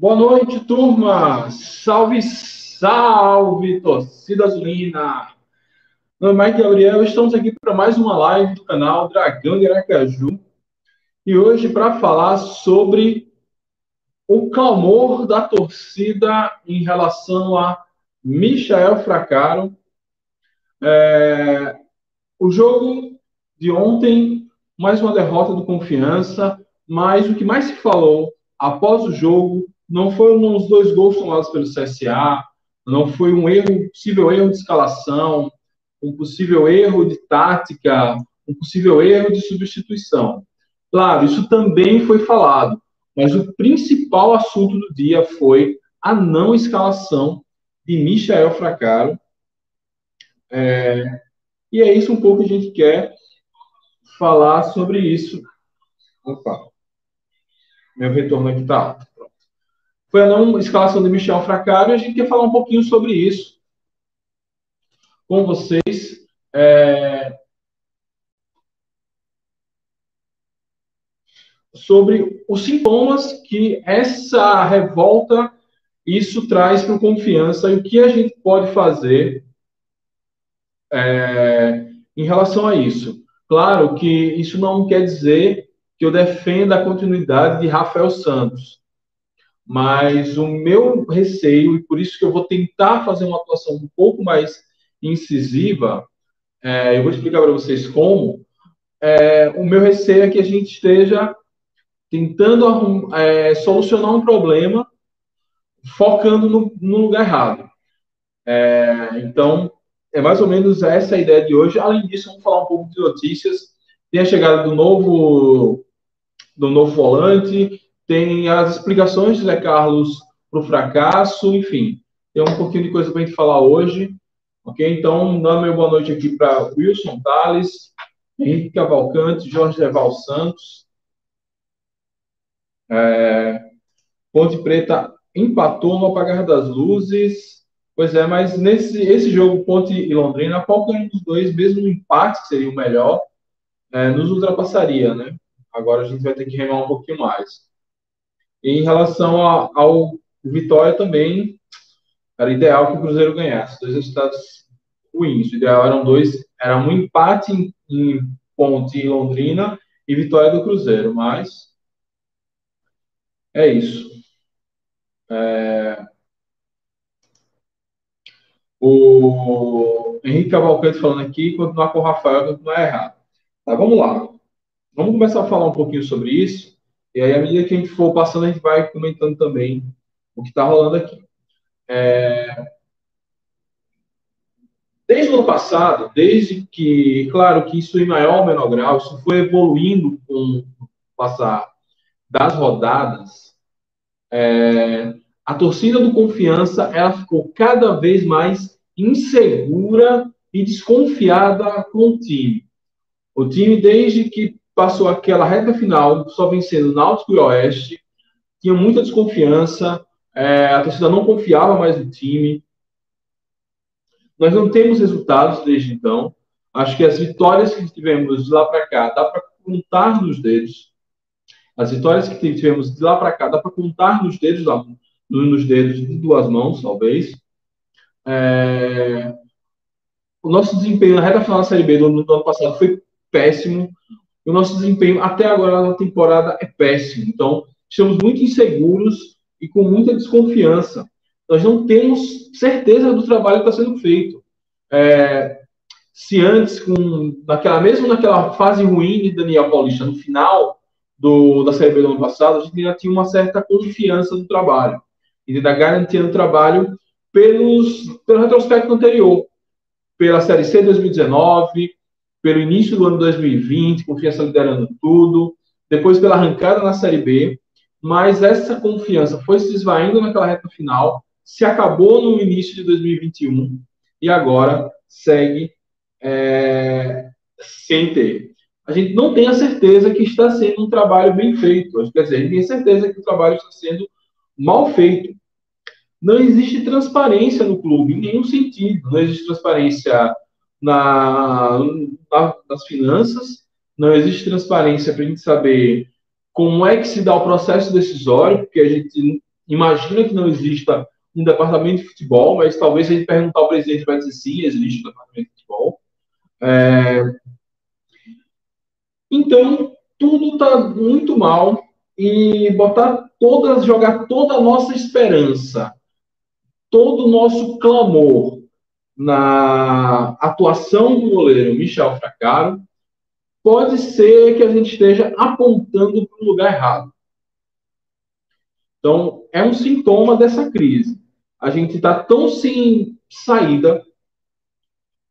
Boa noite, turma! Salve, salve, torcida azulina! Meu nome é Mike Gabriel, estamos aqui para mais uma live do canal Dragão de Aracaju. E hoje para falar sobre o clamor da torcida em relação a Michael Fracaro. É, o jogo de ontem, mais uma derrota do Confiança, mas o que mais se falou após o jogo não foram os dois gols tomados pelo CSA, não foi um erro, possível erro de escalação, um possível erro de tática, um possível erro de substituição. Claro, isso também foi falado, mas o principal assunto do dia foi a não escalação de Michael Fracaro. É, e é isso um pouco que a gente quer falar sobre isso. Opa, meu retorno aqui está alto foi a não escalação de Michel Fracaro, e a gente quer falar um pouquinho sobre isso com vocês. É, sobre os sintomas que essa revolta isso traz para confiança e o que a gente pode fazer é, em relação a isso. Claro que isso não quer dizer que eu defenda a continuidade de Rafael Santos. Mas o meu receio, e por isso que eu vou tentar fazer uma atuação um pouco mais incisiva, é, eu vou explicar para vocês como. É, o meu receio é que a gente esteja tentando é, solucionar um problema focando no, no lugar errado. É, então, é mais ou menos essa a ideia de hoje. Além disso, vamos falar um pouco de notícias. Tem a chegada do novo do novo volante, tem as explicações de Zé Carlos para o fracasso, enfim, tem um pouquinho de coisa para a gente falar hoje. Ok? Então, dando uma boa noite aqui para Wilson Tales, Henrique Cavalcante, Jorge Leval Santos. É, Ponte Preta empatou no apagar das luzes. Pois é, mas nesse esse jogo, Ponte e Londrina, qualquer um dos dois, mesmo no empate, que seria o melhor, é, nos ultrapassaria, né? Agora a gente vai ter que remar um pouquinho mais. E em relação a, ao Vitória também, era ideal que o Cruzeiro ganhasse. Dois resultados ruins. O ideal eram dois, era um empate em, em Ponte e Londrina e vitória do Cruzeiro, mas é isso. É... O Henrique Cavalcante falando aqui, continuar com o Rafael, continuar errado. Tá, vamos lá. Vamos começar a falar um pouquinho sobre isso. E aí, à medida que a gente for passando, a gente vai comentando também o que está rolando aqui. É... Desde o ano passado, desde que, claro que isso em maior ou menor grau, isso foi evoluindo com o passar das rodadas, é... a torcida do Confiança ela ficou cada vez mais insegura e desconfiada com o time. O time, desde que passou aquela reta final só vencendo Náutico e Oeste, tinha muita desconfiança, é, a torcida não confiava mais no time. Nós não temos resultados desde então. Acho que as vitórias que tivemos de lá para cá, dá para contar nos dedos. As vitórias que tivemos de lá para cá, dá para contar nos dedos, nos dedos de duas mãos, talvez. É... O nosso desempenho na reta final da Série B do, ano passado foi péssimo. O nosso desempenho até agora na temporada é péssimo. Então, estamos muito inseguros e com muita desconfiança. Nós não temos certeza do trabalho que está sendo feito. É, se antes, com, naquela, mesmo naquela fase ruim de Daniel Paulista, no final do, da Série B do ano passado, a gente ainda tinha uma certa confiança no trabalho. E da garantia do trabalho pelos, pelo retrospecto anterior. Pela Série C 2019, pelo início do ano 2020, confiança liderando tudo, depois pela arrancada na Série B, mas essa confiança foi se esvaindo naquela reta final, se acabou no início de 2021 e agora segue é, sem ter. A gente não tem a certeza que está sendo um trabalho bem feito, quer dizer, a gente tem certeza que o trabalho está sendo mal feito. Não existe transparência no clube, em nenhum sentido. Não existe transparência na, na, nas finanças, não existe transparência para a gente saber como é que se dá o processo decisório, porque a gente imagina que não exista um departamento de futebol, mas talvez se a gente perguntar ao presidente vai dizer sim, existe um departamento de futebol. É... Então, tudo está muito mal e botar todas, jogar toda a nossa esperança, todo o nosso clamor na atuação do goleiro Michel Fracaro, pode ser que a gente esteja apontando para o lugar errado. Então, é um sintoma dessa crise. A gente está tão sem saída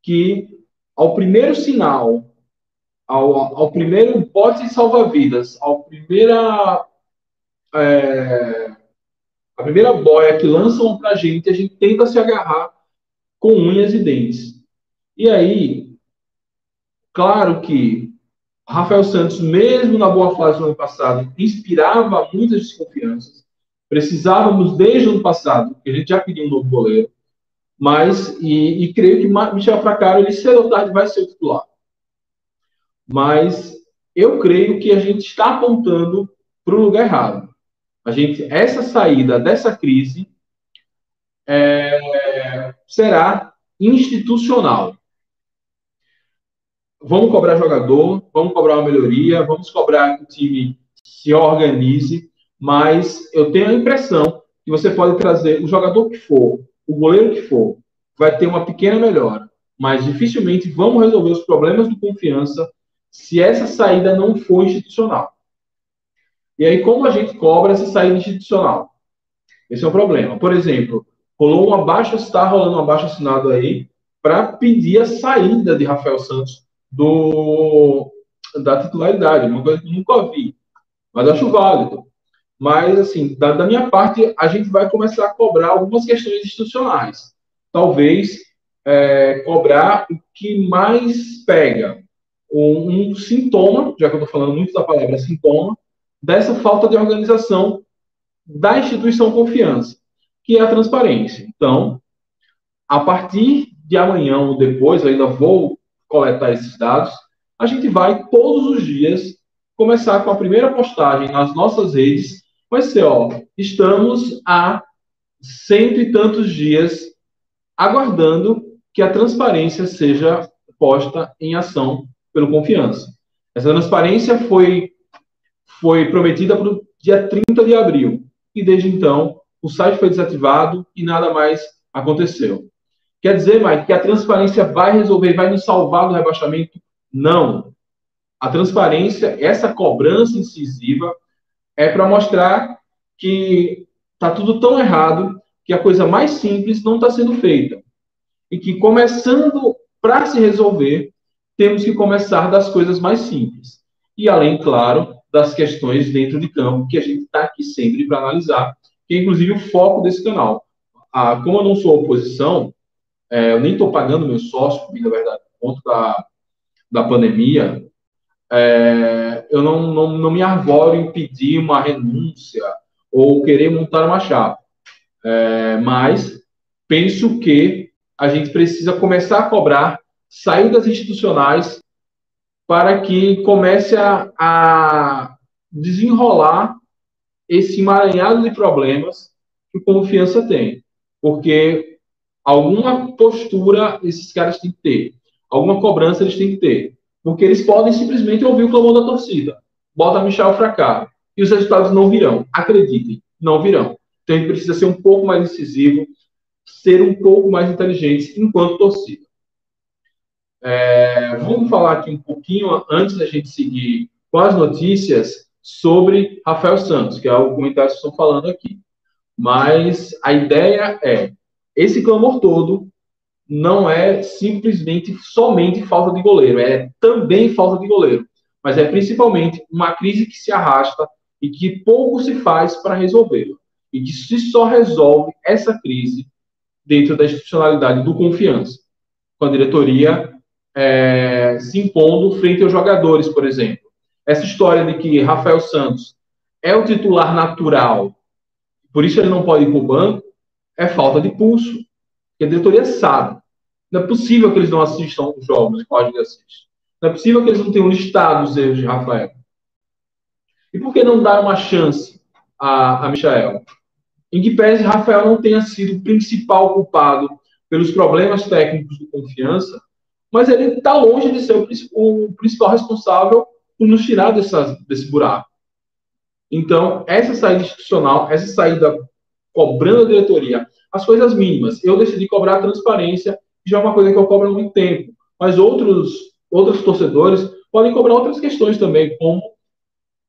que, ao primeiro sinal, ao, ao primeiro bote salva-vidas, ao primeira, é, a primeira boia que lançam para a gente, a gente tenta se agarrar com unhas e dentes. E aí, claro que Rafael Santos, mesmo na boa fase do ano passado, inspirava muitas desconfianças. Precisávamos, desde o ano passado, que a gente já pediu um novo goleiro, mas, e, e creio que Michel Fracaro, ele cedo tarde vai ser o titular. Mas eu creio que a gente está apontando para o lugar errado. A gente, essa saída dessa crise é, será institucional. Vamos cobrar jogador, vamos cobrar uma melhoria, vamos cobrar que o time se organize, mas eu tenho a impressão que você pode trazer o jogador que for, o goleiro que for, vai ter uma pequena melhora, mas dificilmente vamos resolver os problemas de confiança se essa saída não for institucional. E aí, como a gente cobra essa saída institucional? Esse é o problema. Por exemplo, rolou uma baixa, está rolando uma baixa assinada aí para pedir a saída de Rafael Santos do da titularidade, uma coisa que nunca vi, mas acho válido. Mas, assim, da, da, minha parte, a gente vai começar a cobrar algumas questões institucionais. Talvez é, cobrar o que mais pega. Um, um sintoma, já que eu estou falando muito da palavra sintoma, dessa falta de organização da instituição confiança que é a transparência. Então, a partir de amanhã ou depois, ainda vou coletar esses dados, a gente vai todos os dias começar com a primeira postagem nas nossas redes. Vai ser, ó, estamos há cento e tantos dias aguardando que a transparência seja posta em ação pelo confiança. Essa transparência foi, foi prometida para o dia 30 de abril. E desde então, o site foi desativado e nada mais aconteceu. Quer dizer, Mike, que a transparência vai resolver, vai nos salvar do rebaixamento? Não. A transparência, essa cobrança incisiva, é para mostrar que está tudo tão errado que a coisa mais simples não está sendo feita. E que começando para se resolver, temos que começar das coisas mais simples. E além, claro, das questões dentro de campo, que a gente está aqui sempre para analisar que é inclusive o foco desse canal. Ah, como eu não sou oposição, é, eu nem estou pagando meu sócio, na verdade, por conta da, da pandemia, é, eu não, não, não me arvoro em pedir uma renúncia ou querer montar uma chapa. É, mas penso que a gente precisa começar a cobrar sair das institucionais para que comece a, a desenrolar esse emaranhado de problemas que confiança tem. Porque alguma postura esses caras têm que ter, alguma cobrança eles têm que ter. Porque eles podem simplesmente ouvir o clamor da torcida. Bota Michel pra cá. E os resultados não virão. Acreditem, não virão. Então gente precisa ser um pouco mais decisivo, ser um pouco mais inteligente enquanto torcida. É, vamos falar aqui um pouquinho, antes da gente seguir com as notícias, sobre Rafael Santos, que é o comentário que estão falando aqui. Mas a ideia é, esse clamor todo não é simplesmente somente falta de goleiro, é também falta de goleiro, mas é principalmente uma crise que se arrasta e que pouco se faz para resolvê-la. E que se só resolve essa crise dentro da institucionalidade do confiança, com a diretoria é, se impondo frente aos jogadores, por exemplo. Essa história de que Rafael Santos é o titular natural, por isso ele não pode ir para o banco, é falta de pulso. Porque a diretoria sabe. Não é possível que eles não assistam os jogos que o assiste. Não é possível que eles não tenham listado os erros de Rafael. E por que não dar uma chance a, a Michael? Em que pese Rafael não tenha sido o principal culpado pelos problemas técnicos de confiança, mas ele está longe de ser o, o, principal responsável por nos tirar desse buraco. Então, essa saída institucional, essa saída cobrando a diretoria as coisas mínimas. Eu decidi cobrar a transparência, que já é uma coisa que eu cobro há muito tempo. Mas outros, outros torcedores podem cobrar outras questões também, como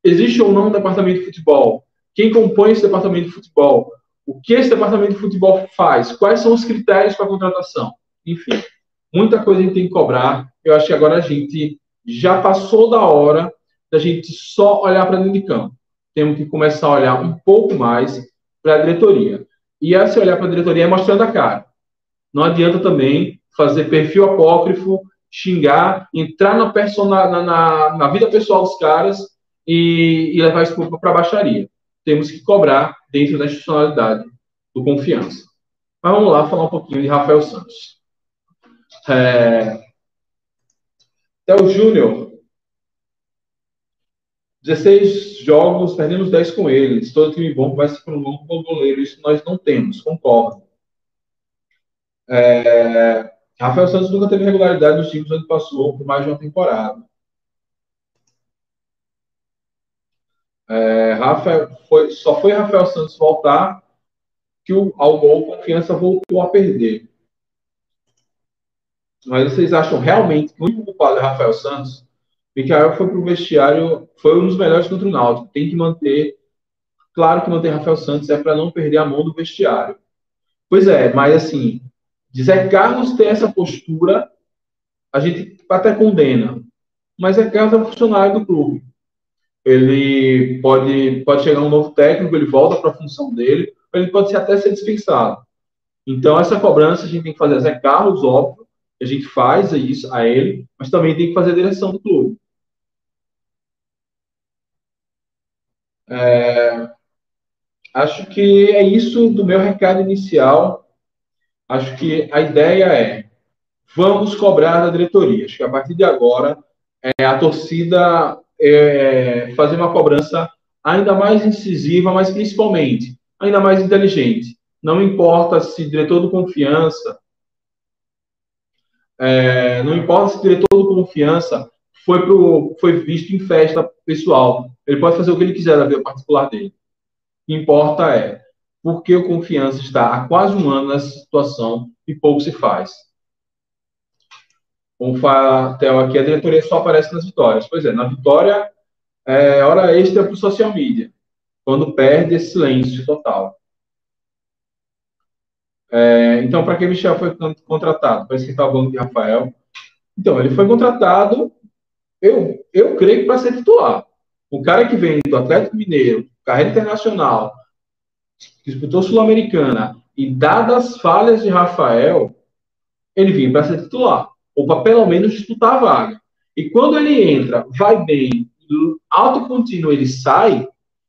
existe ou não um departamento de futebol? Quem compõe esse departamento de futebol? O que esse departamento de futebol faz? Quais são os critérios para contratação? Enfim, muita coisa a gente tem que cobrar. Eu acho que agora a gente já passou da hora da gente só olhar para dentro de campo. Temos que começar a olhar um pouco mais para a diretoria. E a se olhar para a diretoria é mostrando a cara. Não adianta também fazer perfil apócrifo, xingar, entrar na, persona, na, na, na vida pessoal dos caras e, e levar isso para a baixaria. Temos que cobrar dentro da institucionalidade do confiança. Mas vamos lá falar um pouquinho de Rafael Santos. É... Theo Júnior. 16 jogos, perdemos 10 com eles. Todo time bom vai se um longo bom goleiro. Isso nós não temos, concordo. É... Rafael Santos nunca teve regularidade nos times onde passou por mais de uma temporada. É, Rafael, foi, só foi Rafael Santos voltar que o, ao gol confiança voltou a perder. Mas vocês acham realmente que o único culpado é Rafael Santos? Mikael foi para o vestiário, foi um dos melhores contra o Náutico. Tem que manter, claro que manter Rafael Santos é para não perder a mão do vestiário. Pois é, mas assim, de Zé Carlos ter essa postura, a gente até condena. Mas Zé Carlos é um funcionário do clube ele pode, pode chegar um novo técnico, ele volta para a função dele, ele pode até ser dispensado. Então, essa cobrança a gente tem que fazer a Zé Carlos, óbvio, a gente faz isso a ele, mas também tem que fazer a direção do clube. É, acho que é isso do meu recado inicial. Acho que a ideia é vamos cobrar da diretoria. Acho que a partir de agora é, a torcida é, fazer uma cobrança ainda mais incisiva, mas principalmente ainda mais inteligente. Não importa se diretor do confiança, é, não importa se o diretor do confiança foi, pro, foi visto em festa pessoal. Ele pode fazer o que ele quiser da vida particular dele. O que importa é porque o confiança está há quase um ano nessa situação e pouco se faz. Como fala Theo aqui, a diretoria só aparece nas vitórias. Pois é, na vitória é hora extra para o social media. Quando perde, é silêncio total. É, então, para que Michel foi contratado? Para esquentar o banco de Rafael. Então, ele foi contratado, eu, eu creio, para ser titular. O cara que vem do Atlético Mineiro, carreira internacional, disputou Sul-Americana, e dadas as falhas de Rafael, ele vinha para ser titular ou para pelo menos disputar a vaga. E quando ele entra, vai bem, alto contínuo ele sai,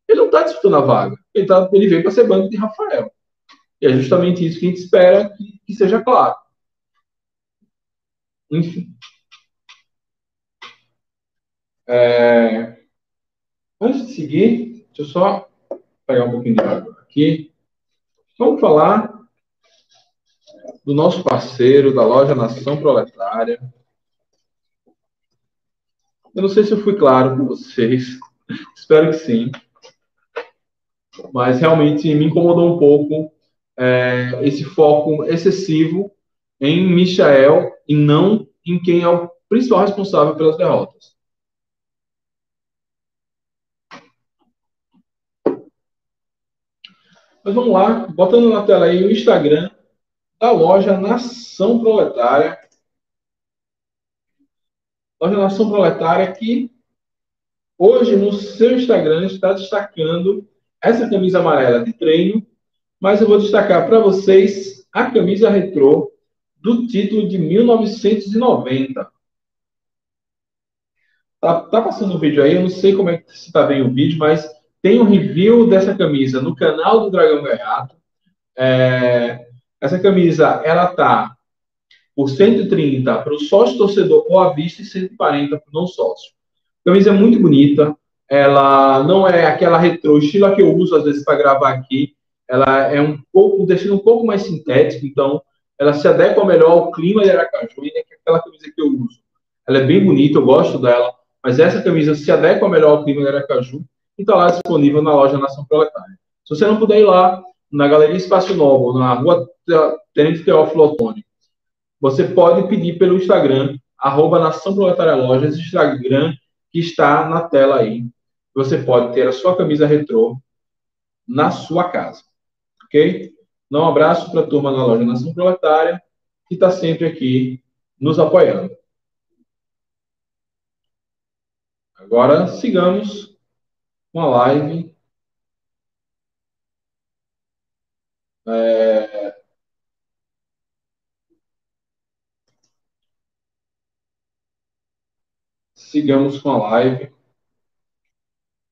ele não está disputando a vaga. Ele, tá, ele veio para ser banco de Rafael. E é justamente isso que a gente espera que, que seja claro. Enfim. É... Antes de seguir, deixa eu só pegar um pouquinho de água aqui. Vamos falar do nosso parceiro da loja Nação Proletária. Eu não sei se eu fui claro com vocês, espero que sim. Mas realmente me incomodou um pouco é, esse foco excessivo em Michael e não em quem é o principal responsável pelas derrotas. Mas vamos lá, botando na tela aí o Instagram da loja Nação Proletária. Loja Nação Proletária que hoje no seu Instagram está destacando essa camisa amarela de treino, mas eu vou destacar para vocês a camisa retrô do título de 1990. Tá, tá passando o vídeo aí, eu não sei como é que se está bem o vídeo, mas tem um review dessa camisa no canal do Dragão Gaiato. É, essa camisa, ela tá por 130 para o sócio torcedor ou à vista e 140 para o não sócio. Camisa é muito bonita. Ela não é aquela retrô estilo que eu uso às vezes para gravar aqui. Ela é um pouco, deixando um pouco mais sintético, então ela se adequa melhor ao clima de Aracaju, né, é aquela camisa que eu uso. Ela é bem bonita, eu gosto dela, mas essa camisa se adequa melhor ao clima de Aracaju e está lá disponível na loja Nação Proletária. Se você não puder ir lá, na Galeria Espaço Novo, na rua Tenente Teófilo Otoni, você pode pedir pelo Instagram, arroba Nação Proletária Lojas, Instagram que está na tela aí. Você pode ter a sua camisa retrô na sua casa. Ok? Então, um abraço para a turma da loja Nação Proletária, que está sempre aqui nos apoiando. Agora, sigamos com a live É... Sigamos com a live.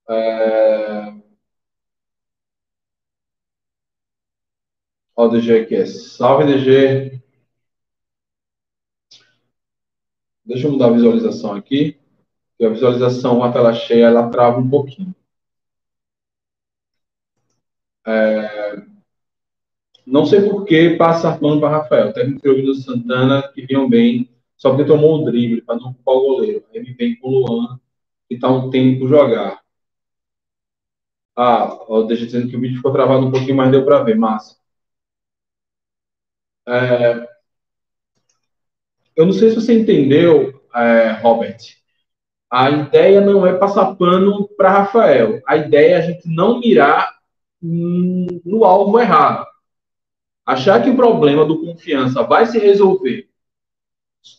É... Ó, o DG aqui. Salve, DG. Deixa eu mudar a visualização aqui. a visualização, a tela cheia, ela trava um pouquinho. É... Não sei por que passar pano para Rafael. Técnico do Santana, que vinham bem, só porque tomou o drible para não ocupar o goleiro. Aí me vem com o Luan, que está um tempo jogar. Ah, deixa dizendo que o vídeo ficou travado um pouquinho, mas deu para ver. Massa. É... Eu não sei se você entendeu, é, Robert. A ideia não é passar pano para Rafael. A ideia é a gente não mirar no alvo errado. Achar que o problema do confiança vai se resolver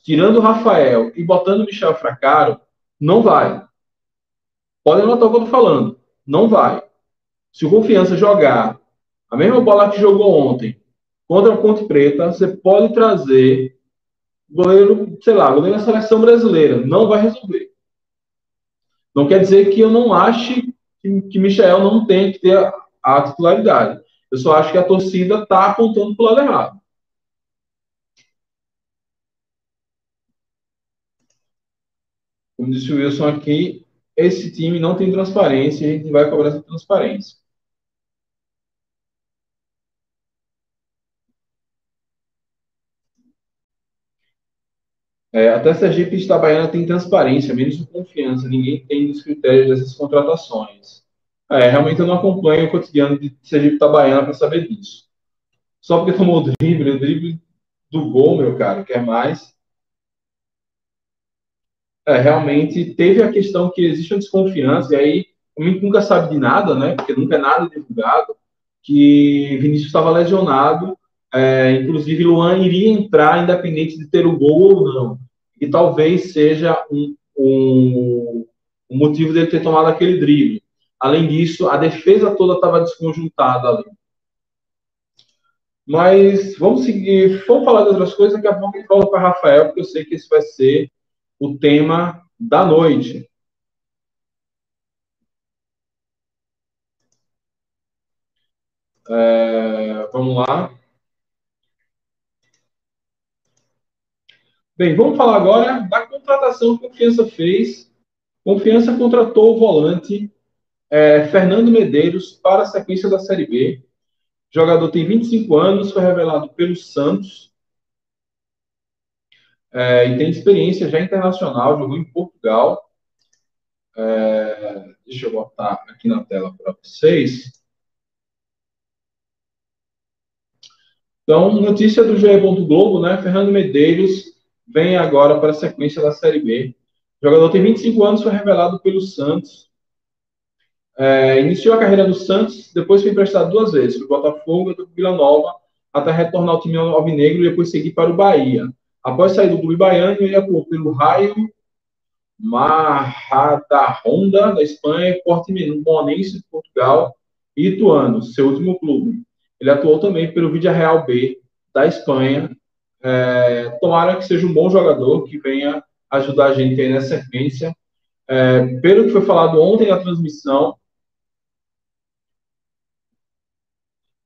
tirando o Rafael e botando o Michel Fracaro, não vai. Pode anotar o que eu estou falando. Não vai. Se o Confiança jogar a mesma bola que jogou ontem contra a Ponte Preta, você pode trazer goleiro, sei lá, goleiro da seleção brasileira. Não vai resolver. Não quer dizer que eu não ache que, que Michel não tem que ter a, a titularidade. Eu só acho que a torcida está apontando para o lado errado. Como disse o Wilson aqui, esse time não tem transparência e a gente vai cobrar essa transparência. É, até Sergipe e Itabaiana tem transparência, menos confiança. Ninguém tem os critérios dessas contratações. É, realmente eu não acompanho o cotidiano de Sergipe Itabaiana para saber disso. Só porque tomou o drible, o drible do gol, meu cara, quer mais. É, realmente teve a questão que existe uma desconfiança, e aí a gente nunca sabe de nada, né? Porque nunca é nada divulgado, que Vinícius estava lesionado, é, inclusive Luan iria entrar independente de ter o gol ou não. E talvez seja um, um, um motivo dele ter tomado aquele drible. Além disso, a defesa toda estava desconjuntada ali. Mas vamos seguir, vamos falar de outras coisas, daqui a pouco gente volta para Rafael, porque eu sei que esse vai ser o tema da noite. É, vamos lá. Bem, vamos falar agora da contratação que a Confiança fez. Confiança contratou o volante é, Fernando Medeiros para a sequência da Série B. O jogador tem 25 anos, foi revelado pelo Santos é, e tem experiência já internacional, jogou em Portugal. É, deixa eu botar aqui na tela para vocês. Então, notícia do GE. Globo, né? Fernando Medeiros vem agora para a sequência da Série B. O jogador tem 25 anos, foi revelado pelo Santos. É, iniciou a carreira no Santos, depois foi emprestado duas vezes, para o Botafogo e para Vila Nova, até retornar ao time alvinegro e depois seguir para o Bahia. Após sair do clube baiano, ele atuou pelo Raio Majadahonda, da Espanha, Portimonense, de Portugal, e Ituano, seu último clube. Ele atuou também pelo Vídea Real B, da Espanha. É, tomara que seja um bom jogador, que venha ajudar a gente aí nessa sequência. É, pelo que foi falado ontem na transmissão,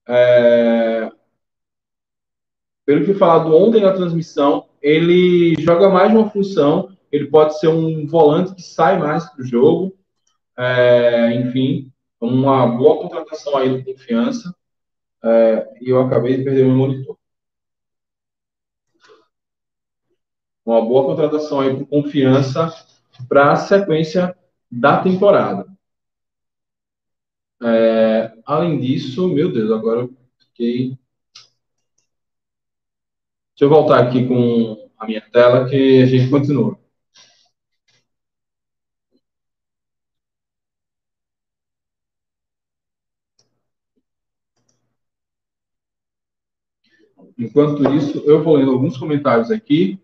é, pelo que foi falado ontem na transmissão, ele joga mais uma função, ele pode ser um volante que sai mais para o jogo, é, enfim, uma boa contratação aí do confiança, é, e eu acabei de perder meu monitor. Uma boa contratação aí por confiança para a sequência da temporada. É, além disso, meu Deus, agora eu fiquei Deixa eu voltar aqui com a minha tela que a gente continua. Enquanto isso, eu vou lendo alguns comentários aqui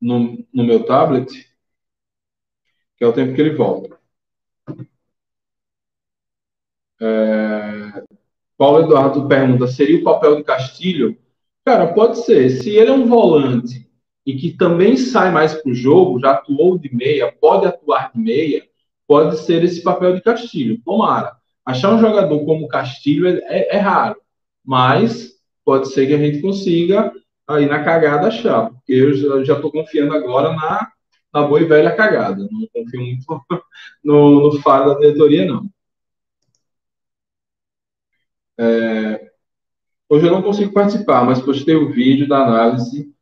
no, no meu tablet, que é o tempo que ele volta. É... Paulo Eduardo pergunta: seria o papel de Castilho Cara, pode ser. Se ele é um volante e que também sai mais para o jogo, já atuou de meia, pode atuar de meia, pode ser esse papel de Castilho. Tomara. Achar um jogador como Castilho é, é, é raro, mas pode ser que a gente consiga aí na cagada achar, porque eu já estou confiando agora na, na boa e velha cagada. Não confio muito no, no faro da diretoria, não. É, Hoje eu não consigo participar, mas postei o vídeo da análise.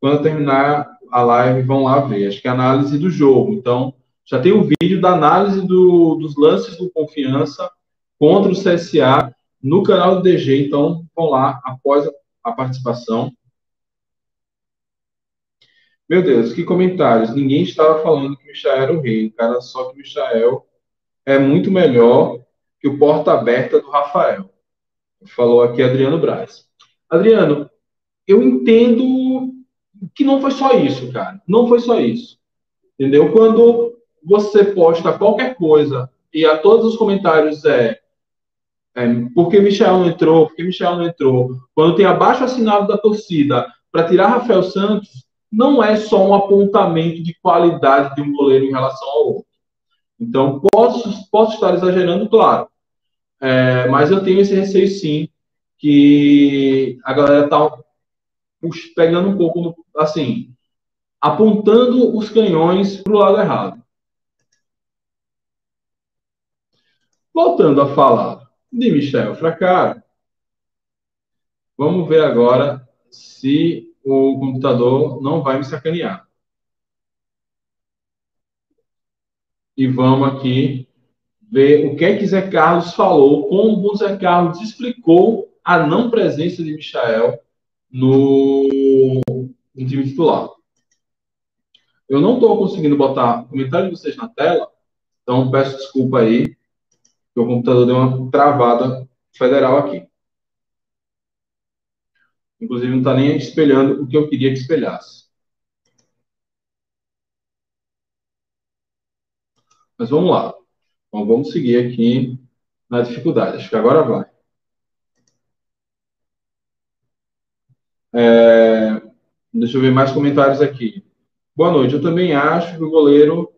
Quando terminar a live, vão lá ver. Acho que é a análise do jogo. Então, já tem o vídeo da análise do, dos lances do Confiança contra o CSA no canal do DG. Então, vão lá após a, a participação. Meu Deus, que comentários. Ninguém estava falando que Michael era o rei, cara. Só que Michael é muito melhor que o porta aberta do Rafael. Falou aqui Adriano Braz. Adriano, eu entendo que não foi só isso, cara. Não foi só isso. Entendeu? Quando você posta qualquer coisa e a todos os comentários é, é por que Michel não entrou, por que Michel não entrou, quando tem abaixo assinado da torcida para tirar Rafael Santos, não é só um apontamento de qualidade de um goleiro em relação ao outro. Então, posso, posso estar exagerando, claro. É, mas eu tenho esse receio sim, que a galera tá pegando um pouco, assim, apontando os canhões para o lado errado. Voltando a falar de Michel Fracara, vamos ver agora se o computador não vai me sacanear. E vamos aqui ver o que é que Zé Carlos falou, como o Zé Carlos explicou a não presença de Michael no, no time titular. Eu não estou conseguindo botar comentário de vocês na tela, então peço desculpa aí, o computador deu uma travada federal aqui. Inclusive, não está nem espelhando o que eu queria que espelhasse. Mas vamos lá. Então, vamos seguir aqui na dificuldade. Acho que agora vai. É, deixa eu ver mais comentários aqui. Boa noite. Eu também acho que o goleiro,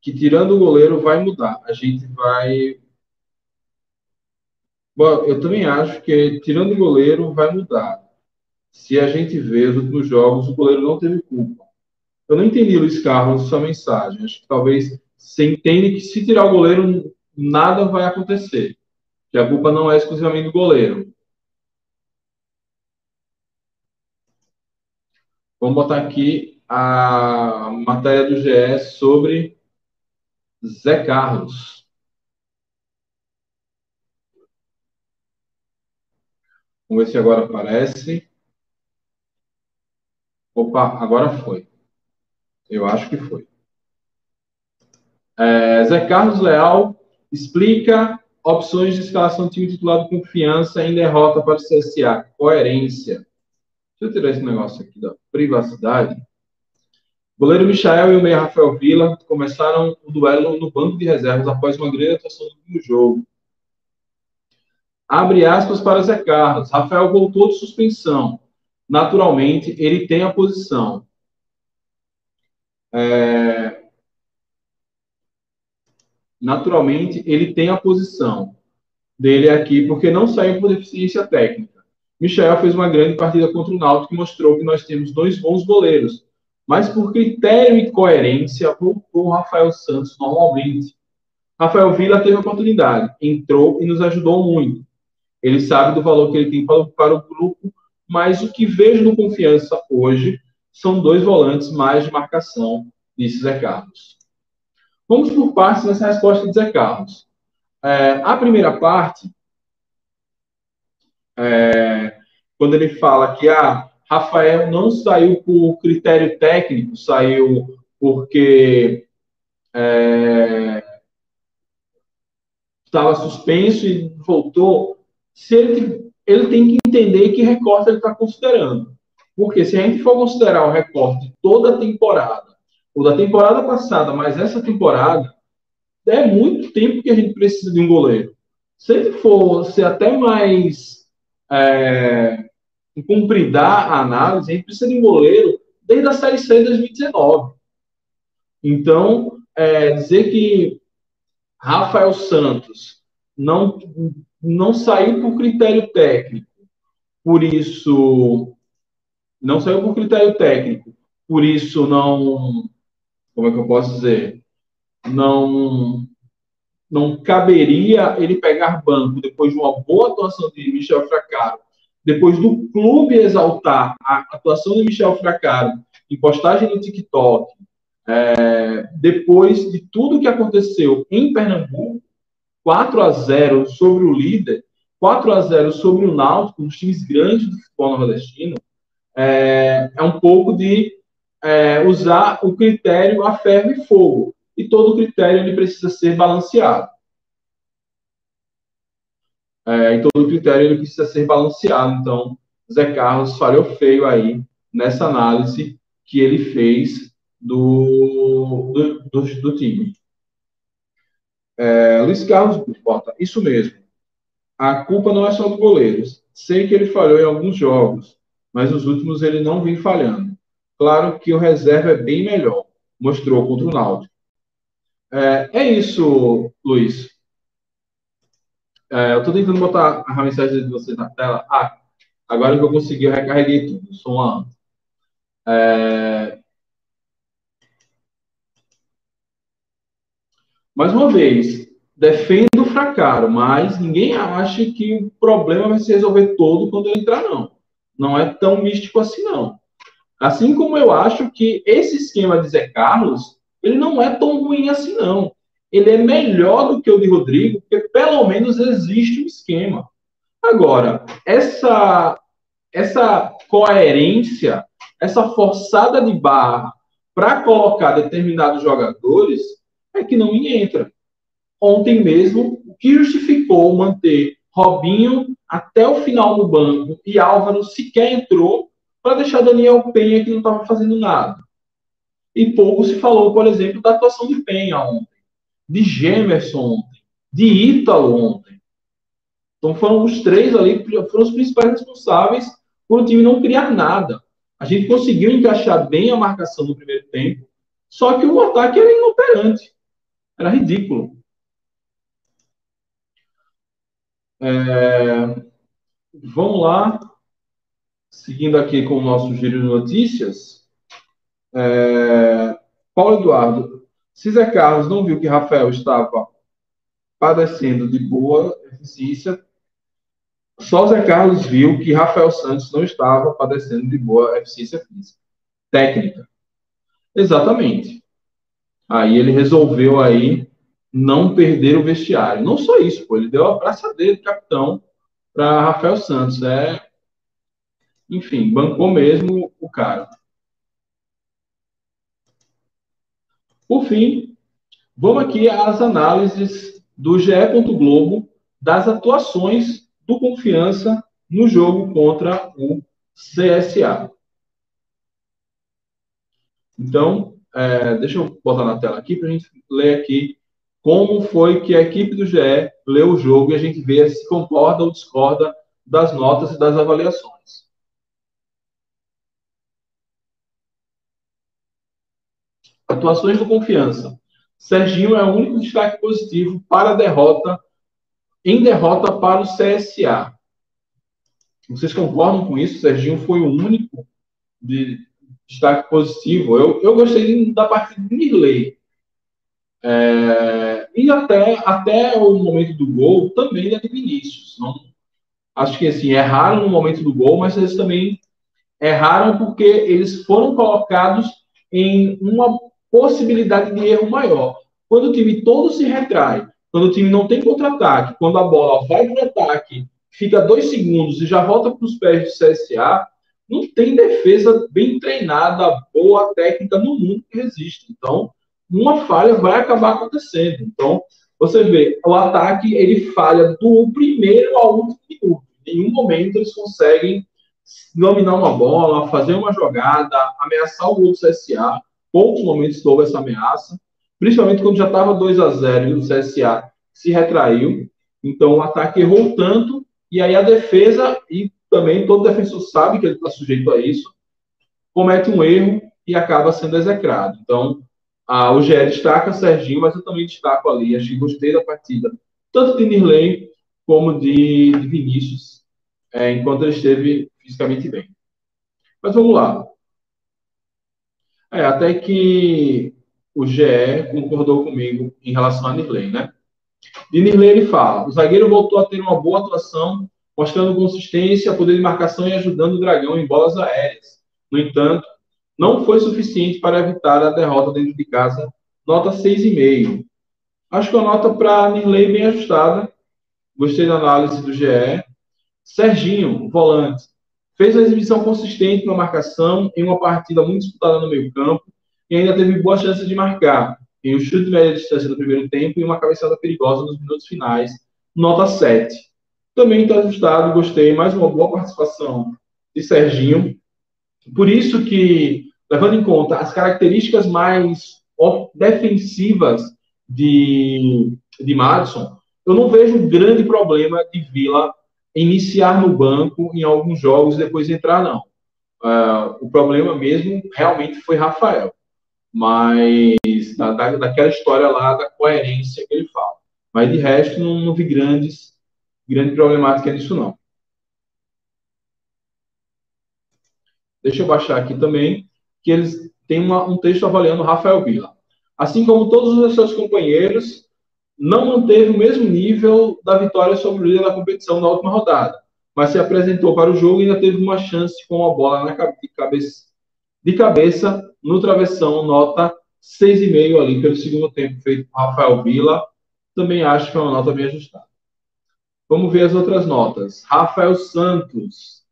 que tirando o goleiro, vai mudar. A gente vai. Bom, eu também acho que tirando o goleiro vai mudar. se a gente vê os últimos jogos, o goleiro não teve culpa. Eu não entendi, Luiz Carlos, sua mensagem. Acho que talvez você entende que se tirar o goleiro, nada vai acontecer. Que a culpa não é exclusivamente do goleiro. Vamos botar aqui a matéria do GE sobre Zé Carlos. Vamos ver se agora aparece. Opa, agora foi. Eu acho que foi. É, Zé Carlos Leal explica opções de escalação time titular de confiança em derrota para o CSA. Coerência. Deixa eu tirar esse negócio aqui da privacidade. Goleiro Michael e o meio Rafael Vila começaram o duelo no banco de reservas após uma grande atuação no jogo. Abre aspas para Zé Carlos. Rafael voltou de suspensão. Naturalmente, ele tem a posição. É... Naturalmente, ele tem a posição dele aqui, porque não saiu por deficiência técnica. Michel fez uma grande partida contra o Náutico que mostrou que nós temos dois bons goleiros, mas por critério e coerência, voltou Rafael Santos normalmente. Rafael Vila teve oportunidade, entrou e nos ajudou muito. Ele sabe do valor que ele tem para, para o grupo, mas o que vejo no Confiança hoje são dois volantes mais de marcação, disse Zé Carlos. Vamos por partes nessa resposta de Zé Carlos. É, a primeira parte, é, quando ele fala que ah, Rafael não saiu por critério técnico, saiu porque estava é, suspenso e voltou. Se ele, ele tem que entender que recorte ele está considerando. Porque se a gente for considerar o recorte de toda a temporada, ou da temporada passada, mas essa temporada, é muito tempo que a gente precisa de um goleiro. Se ele for ser até mais é, cumpridar a análise, a gente precisa de um goleiro desde a Série C de 2019. Então, é, dizer que Rafael Santos não, não saiu por critério técnico, por isso não saiu por critério técnico, por isso não, como é que eu posso dizer, não não caberia ele pegar banco depois de uma boa atuação de Michel Fracaro, depois do clube exaltar a atuação de Michel Fracaro em postagem no TikTok, é, depois de tudo que aconteceu em Pernambuco, 4 a 0 sobre o líder, 4 a 0 sobre o Náutico, os times grandes do futebol nordestino, é, é um pouco de é, usar o critério a ferro e fogo. E todo critério ele precisa ser balanceado. É, e todo critério ele precisa ser balanceado. Então, Zé Carlos falhou feio aí nessa análise que ele fez do, do, do, do time. É, Luiz Carlos bota, isso mesmo. A culpa não é só do goleiro. Sei que ele falhou em alguns jogos, mas os últimos ele não vem falhando. Claro que o reserva é bem melhor, mostrou contra o Náutico. É, é isso, Luiz. É, eu estou tentando botar a mensagem de vocês na tela. Ah, agora que eu consegui, eu recarreguei tudo. Sou uma. É... Mais uma vez, defendo o Fracaro, mas ninguém acha que o problema vai se resolver todo quando ele entrar, não. Não é tão místico assim, não. Assim como eu acho que esse esquema de Zé Carlos, ele não é tão ruim assim, não. Ele é melhor do que o de Rodrigo, porque pelo menos existe um esquema. Agora, essa, essa coerência, essa forçada de barra para colocar determinados jogadores é que não me entra. Ontem mesmo, o que justificou manter Robinho até o final no banco e Álvaro sequer entrou para deixar Daniel Penha que não estava fazendo nada. E pouco se falou, por exemplo, da atuação de Penha ontem, de Gemerson ontem, de Ítalo ontem. Então foram os três ali, foram os principais responsáveis por o time não criar nada. A gente conseguiu encaixar bem a marcação no primeiro tempo, só que o ataque era inoperante. Era ridículo. É, vamos lá. seguindo aqui com o nosso giro de notícias, é, Paulo Eduardo, se Zé Carlos não viu que Rafael estava padecendo de boa eficiência, só Zé Carlos viu que Rafael Santos não estava padecendo de boa eficiência física, técnica. Exatamente. Aí ele resolveu aí não perder o vestiário. Não só isso, pô, ele deu a braçadeira de capitão para Rafael Santos. É, enfim, bancou mesmo o cara. Por fim, vamos aqui às análises do GE. Globo das atuações do Confiança no jogo contra o CSA. Então, é, deixa eu botar na tela aqui para a gente ler aqui como foi que a equipe do GE leu o jogo e a gente vê se concorda ou discorda das notas e das avaliações. Atuações do Confiança. Serginho é o único destaque positivo para a derrota, em derrota para o CSA. Vocês concordam com isso? Serginho foi o único de destaque positivo. Eu, eu gostei da partida de Mirley. É, e até, até o momento do gol também é de Vinícius. Não, acho que assim, erraram no momento do gol, mas eles também erraram porque eles foram colocados em uma possibilidade de erro maior. Quando o time todo se retrai, quando o time não tem contra-ataque, quando a bola vai para o ataque, fica dois segundos e já volta para os pés do CSA, não tem defesa bem treinada, boa técnica no mundo que resiste. Então, uma falha vai acabar acontecendo. Então, você vê, o ataque ele falha do primeiro ao último minuto. Em nenhum momento eles conseguem dominar uma bola, fazer uma jogada, ameaçar o do CSA poucos momentos houve essa ameaça, principalmente quando já estava 2 a 0 e o CSA se retraiu. Então o ataque errou tanto, e aí a defesa, e também todo defensor sabe que ele está sujeito a isso, comete um erro e acaba sendo execrado. Então, a, o GE destaca Serginho, mas eu também destaco ali, achei gostei da partida, tanto de Nirley como de, de Vinícius, é, enquanto ele esteve fisicamente bem. Mas vamos lá. É, até que o GE concordou comigo em relação a Nirley, né? De Nirley ele fala: o zagueiro voltou a ter uma boa atuação, mostrando consistência, poder de marcação e ajudando o Dragão em bolas aéreas. No entanto, não foi suficiente para evitar a derrota dentro de casa. Nota 6,5. Acho que a nota para Nirley bem ajustada. Gostei da análise do GE. Serginho, volante. Fez uma exibição consistente na marcação, em uma partida muito disputada no meio-campo, e ainda teve boas chances de marcar, em um chute de média distância no primeiro tempo e uma cabeçada perigosa nos minutos finais, nota 7. Também está ajustado, gostei, mais uma boa participação de Serginho. Por isso que, levando em conta as características mais defensivas de, de Madison, eu não vejo grande problema de Vila iniciar no banco em alguns jogos e depois entrar, não. Uh, o problema mesmo realmente foi Rafael, mas da, da, daquela história lá da coerência que ele fala. Mas de resto, não, não vi grandes, grande problemática nisso, não. Deixa eu baixar aqui também, que eles têm uma, um texto avaliando Rafael Vila. Assim como todos os seus companheiros, não manteve o mesmo nível da vitória sobre o líder da competição na última rodada, mas se apresentou para o jogo e ainda teve uma chance com a bola na cabeça, de cabeça no travessão, nota 6,5 ali pelo segundo tempo feito por Rafael Vila. Também acho que é uma nota bem ajustada. Vamos ver as outras notas. Rafael Santos,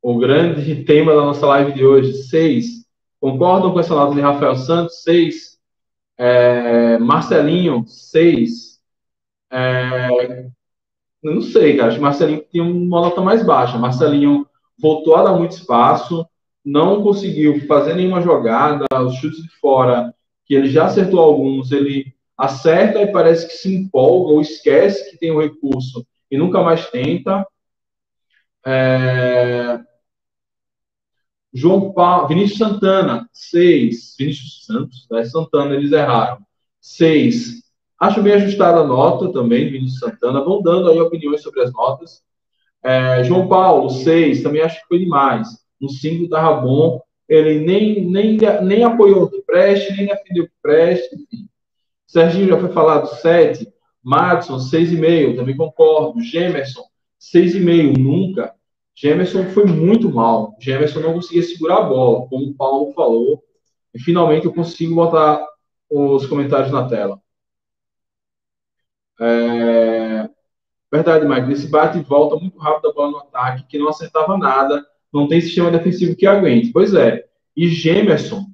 o grande tema da nossa live de hoje, 6. Concordam com essa nota de Rafael Santos? 6. É, Marcelinho, 6. É, não sei, cara. Acho que Marcelinho tinha uma nota mais baixa. Marcelinho voltou a dar muito espaço, não conseguiu fazer nenhuma jogada, os chutes de fora, que ele já acertou alguns, ele acerta e parece que se empolga ou esquece que tem o um recurso e nunca mais tenta. É, João Paulo, Vinícius Santana, 6. Vinícius Santos, né? Santana, eles erraram. 6. Acho bem ajustada a nota também, Vinícius Santana. Vão dando aí opiniões sobre as notas. É, João Paulo, 6, também acho que foi demais. No 5 estava bom. Ele nem, nem, nem apoiou o preste, nem defendeu o preste. Serginho já foi falado 7. Madison, 6,5, também concordo. Gemerson, 6,5, nunca. Gemerson foi muito mal. Gemerson não conseguia segurar a bola, como o Paulo falou. E finalmente eu consigo botar os comentários na tela. É... Verdade, Mike. Esse bate e volta muito rápido a bola no ataque, que não acertava nada, não tem sistema defensivo que aguente. Pois é. E Gemerson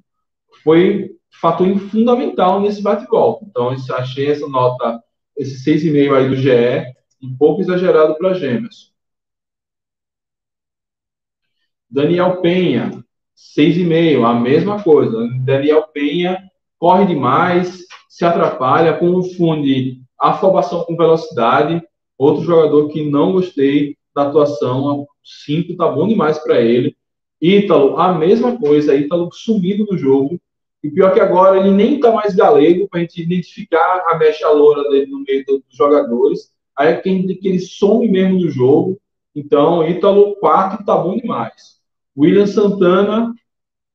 foi fator fundamental nesse bate e volta. Então, achei essa nota, esse 6,5 aí do GE, um pouco exagerado para Gemerson. Daniel Penha, 6,5, a mesma coisa. Daniel Penha corre demais, se atrapalha, confunde afobação com velocidade. Outro jogador que não gostei da atuação, 5 tá bom demais para ele. Ítalo, a mesma coisa, Ítalo sumido do jogo. E pior que agora ele nem tá mais galego para a gente identificar a mecha loura dele no meio dos jogadores. Aí é que, ele some mesmo do jogo. Então, Ítalo 4 tá bom demais. William Santana,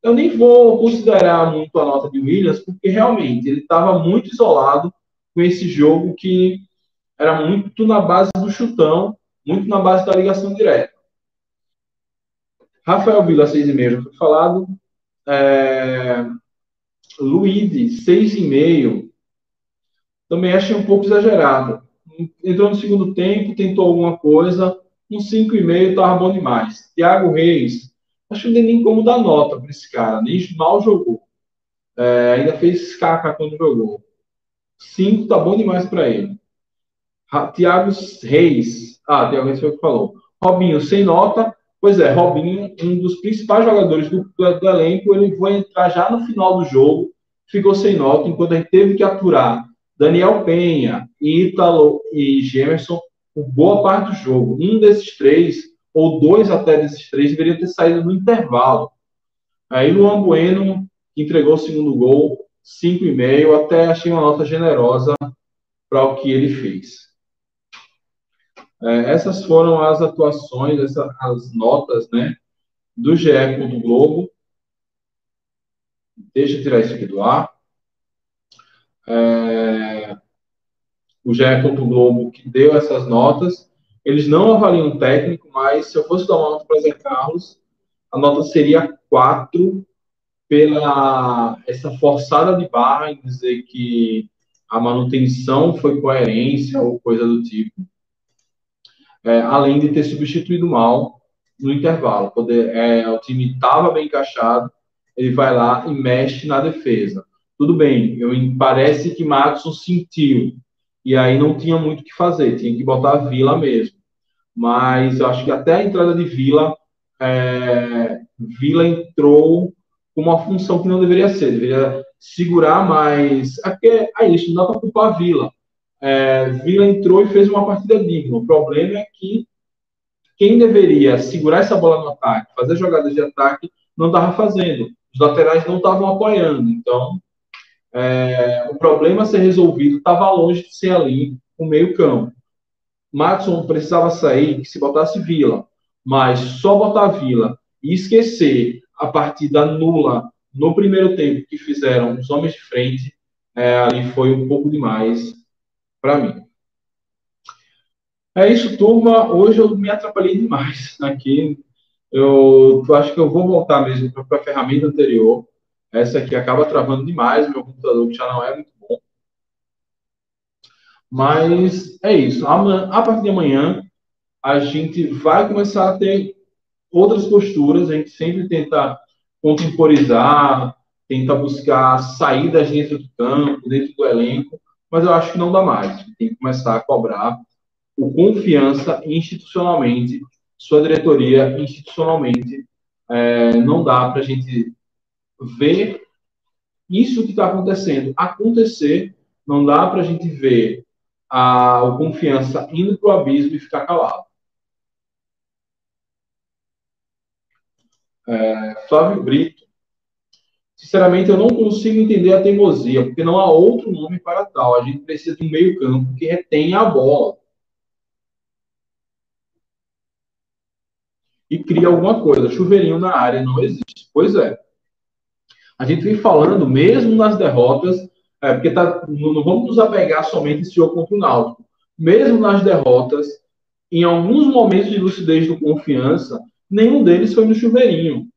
eu nem vou considerar muito a nota de Williams, porque realmente ele estava muito isolado com esse jogo que era muito na base do chutão, muito na base da ligação direta. Rafael Vila, 6,5, já foi falado. É... Luiz, 6,5. Também achei um pouco exagerado. Entrou no segundo tempo, tentou alguma coisa. Um 5,5 estava bom demais. Thiago Reis, acho que não tem nem como dar nota para esse cara. Nem mal jogou. É, ainda fez caca quando jogou. 5 tá bom demais para ele. Tiago Reis. Ah, Tiago Reis foi o que falou. Robinho, sem nota. Pois é, Robinho, um dos principais jogadores do, do, elenco, ele foi entrar já no final do jogo, ficou sem nota, enquanto a gente teve que aturar Daniel Penha, Ítalo e Gemerson por boa parte do jogo. Um desses três ou dois até desses três deveriam ter saído no intervalo. Aí Luan Bueno, entregou o segundo gol, 5,5, até achei uma nota generosa para o que ele fez. É, essas foram as atuações, essa, as notas né, do GE do Globo. Deixa eu tirar isso aqui do ar. É, o GE Globo que deu essas notas eles não avaliam o técnico, mas se eu fosse dar uma nota para Zé Carlos, a nota seria 4 pela essa forçada de barra em dizer que a manutenção foi coerência ou coisa do tipo. É, além de ter substituído mal no intervalo. Poder, é, o time estava bem encaixado, ele vai lá e mexe na defesa. Tudo bem, eu, parece que Madison sentiu e aí não tinha muito o que fazer, tinha que botar a Vila mesmo. Mas eu acho que até a entrada de Vila, é, Vila entrou com uma função que não deveria ser, deveria segurar mais. Aqui é, é isso, não dá para culpar a Vila. É, Vila entrou e fez uma partida digna. O problema é que quem deveria segurar essa bola no ataque, fazer jogadas de ataque, não estava fazendo. Os laterais não estavam apoiando. Então, é, o problema a ser resolvido estava longe de ser ali o meio-campo. Matson precisava sair, que se botasse Vila, mas só botar Vila e esquecer a partida nula no primeiro tempo que fizeram os homens de frente, é, ali foi um pouco demais para mim. É isso, turma. Hoje eu me atrapalhei demais aqui. Eu acho que eu vou voltar mesmo para a ferramenta anterior. Essa aqui acaba travando demais meu computador, que já não é muito bom. Mas é isso. A partir de amanhã, a gente vai começar a ter outras posturas. A gente sempre tenta contemporizar, tenta buscar saídas dentro do campo, dentro do elenco. Mas eu acho que não dá mais. Tem que começar a cobrar o confiança institucionalmente, sua diretoria institucionalmente. É, não dá para a gente ver isso que está acontecendo acontecer. Não dá para a gente ver a, o confiança indo para o abismo e ficar calado. É, Flávio Brito. Sinceramente, eu não consigo entender a teimosia, porque não há outro nome para tal. A gente precisa de um meio-campo que retenha a bola. e cria alguma coisa. Chuveirinho na área não existe. Pois é. A gente vem falando, mesmo nas derrotas, é, porque tá, não, vamos nos apegar somente esse jogo contra o Náutico. Mesmo nas derrotas, em alguns momentos de lucidez do confiança, nenhum deles foi no chuveirinho.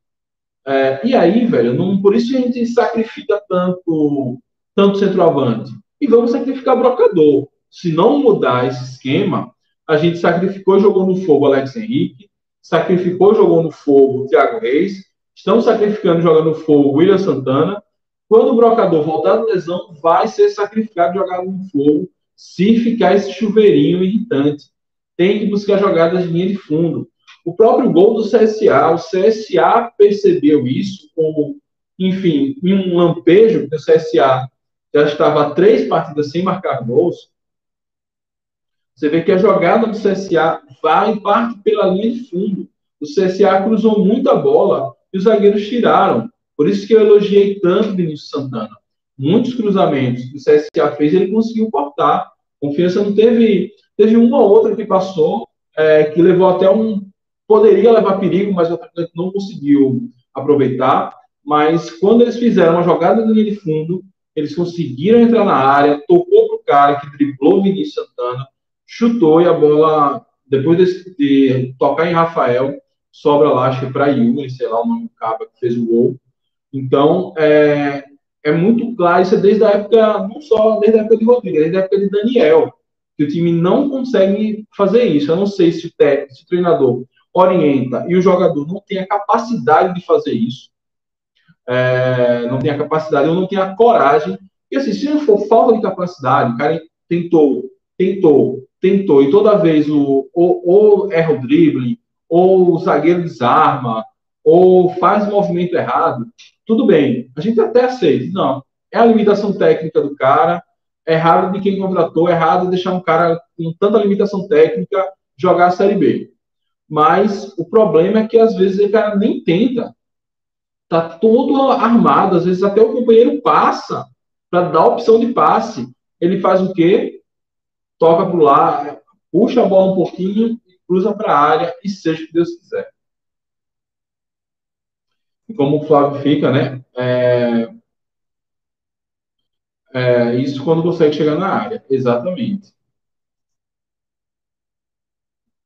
É, e aí, velho, não, por isso a gente sacrifica tanto, tanto centroavante. E vamos sacrificar brocador. Se não mudar esse esquema, a gente sacrificou jogou no fogo Alex Henrique, sacrificou jogou no fogo Thiago Reis, estamos sacrificando jogando no fogo William Santana. Quando o brocador voltar da lesão, vai ser sacrificado jogado no fogo se ficar esse chuveirinho irritante tem que buscar jogadas de linha de fundo. O próprio gol do CSA, o CSA percebeu isso como, enfim, em um lampejo, que o CSA já estava três partidas sem marcar gols. Você vê que a jogada do CSA vai em parte pela linha de fundo. O CSA cruzou muita bola e os zagueiros tiraram. Por isso que eu elogiei tanto o Vinícius Santana. Muitos cruzamentos que o CSA fez, ele conseguiu cortar. Confiança não teve Teve uma ou outra que passou, é, que levou até um. Poderia levar perigo, mas o atacante não conseguiu aproveitar. Mas quando eles fizeram uma jogada de linha de fundo, eles conseguiram entrar na área, tocou para o cara que driblou Vinícius Santana, chutou e a bola, depois de, de tocar em Rafael, sobra lá, acho que para Yuri, sei lá o nome do cara que fez o gol. Então, é, é muito claro, isso é desde a época, não só desde a época de Rodrigo, desde a época de Daniel que o time não consegue fazer isso. Eu não sei se o, técnico, se o treinador orienta e o jogador não tem a capacidade de fazer isso, é, não tem a capacidade, ou não tem a coragem. E assim, se não for falta de capacidade, o cara tentou, tentou, tentou, e toda vez o, ou, ou erra o drible, ou o zagueiro desarma, ou faz o movimento errado, tudo bem, a gente até aceita. Não, é a limitação técnica do cara, errado de quem contratou, errado deixar um cara com tanta limitação técnica jogar a Série B. Mas o problema é que às vezes o cara nem tenta. Tá todo armado, às vezes até o companheiro passa para dar opção de passe. Ele faz o quê? Toca para lá, puxa a bola um pouquinho, cruza para a área e seja o que Deus quiser. E como o Flávio fica, né? É, é, isso quando consegue chegar na área, exatamente.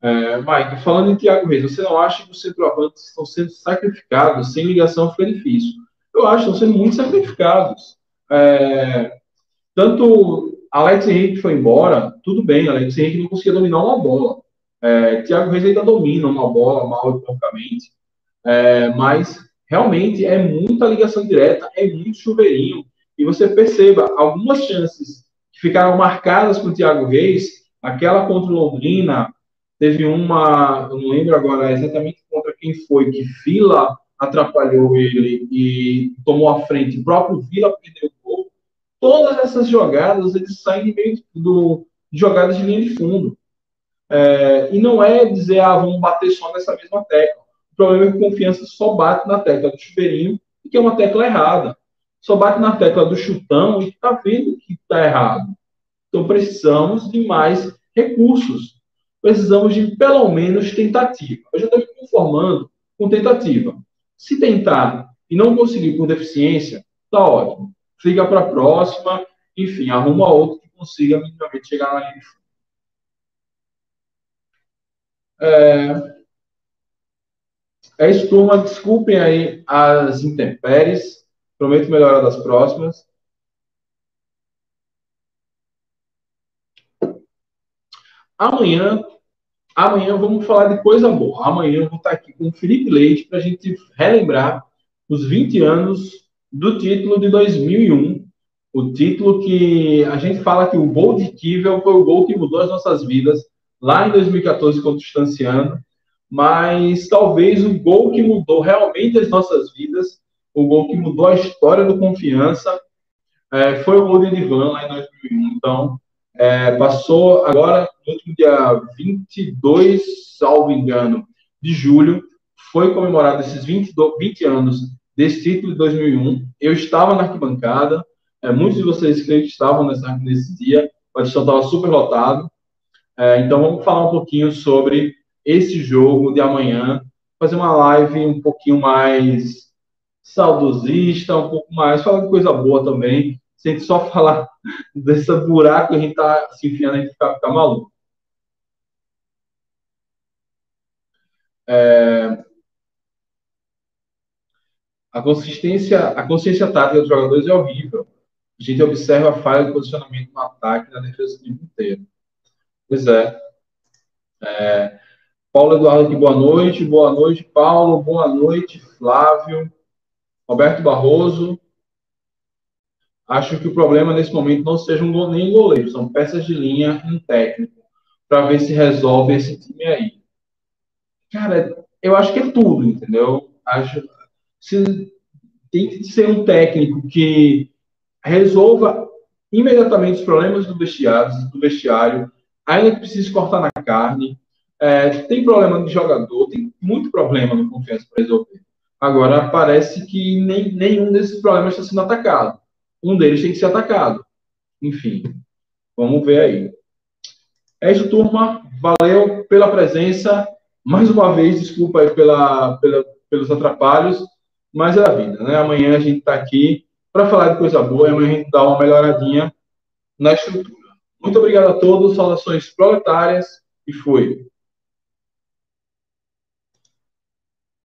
É, Mike, falando em Thiago Reis, você não acha que os centroavantes estão sendo sacrificados? Sem ligação fica difícil. Eu acho que estão sendo muito sacrificados. É, tanto Alex Henrique foi embora, tudo bem, Alex Henrique não conseguia dominar uma bola. É, Thiago Reis ainda domina uma bola mal economicamente. É, mas realmente é muita ligação direta, é muito chuveirinho e você perceba algumas chances que ficaram marcadas para o Thiago Reis, aquela contra o Londrina, teve uma, eu não lembro agora exatamente contra quem foi, que Vila atrapalhou ele e tomou a frente, o próprio Vila perdeu o gol. Todas essas jogadas, eles saem meio do, de jogadas de linha de fundo. É, e não é dizer, ah, vamos bater só nessa mesma tecla. O problema é que confiança só bate na tecla do chuveirinho, que é uma tecla errada só bate na tecla do chutão e está vendo que está errado. Então precisamos de mais recursos. Precisamos de pelo menos tentativa. Eu já estou me conformando com tentativa. Se tentar e não conseguir por deficiência, está ótimo. Fica para a próxima, enfim, arruma outro que consiga minimamente chegar na linha de fundo. É, é isso, turma. Desculpem aí as intempéries. Prometo melhorar das próximas. Amanhã, amanhã vamos falar de coisa boa. Amanhã eu vou estar aqui com o Felipe Leite para a gente relembrar os 20 anos do título de 2001. O título que a gente fala que o gol de Kivel foi o gol que mudou as nossas vidas lá em 2014 contra o Estanciano. Mas talvez o gol que mudou realmente as nossas vidas o gol que mudou a história do Confiança é, foi o gol de Edivan lá em 2001. Então, é, passou agora, no último dia 22, salvo engano, de julho, foi comemorado esses 20, 20 anos desse título de 2001. Eu estava na arquibancada, é, muitos de vocês que estavam nessa, nesse dia, o estado estava super lotado. É, então, vamos falar um pouquinho sobre esse jogo de amanhã fazer uma live um pouquinho mais saudosista, um pouco mais, falar de coisa boa também, sem só falar desse buraco a gente tá se enfiando, a gente ficar, ficar maluco. É, a consistência, a consciência tática dos jogadores é horrível. A gente observa a falha de posicionamento no ataque na defesa do time inteiro. Pois é. é. Paulo Eduardo aqui, boa noite. Boa noite, Paulo. Boa noite, Flávio. Roberto Barroso. Acho que o problema nesse momento não seja um nem goleiro, são peças de linha e um técnico, para ver se resolve esse time aí. Cara, eu acho que é tudo, entendeu? Acho se tem que ser um técnico que resolva imediatamente os problemas do vestiário, do vestiário ainda que precise cortar na carne. É, tem problema de jogador, tem muito problema no confiança para resolver. Agora, parece que nem, nenhum desses problemas está sendo atacado. Um deles tem que ser atacado. Enfim, vamos ver aí. É isso, turma. Valeu pela presença. Mais uma vez, desculpa aí pela, pela, pelos atrapalhos mas é a vida, né? Amanhã a gente está aqui para falar de coisa boa e amanhã a gente dá uma melhoradinha na estrutura. Muito obrigado a todos, saudações proletárias e fui.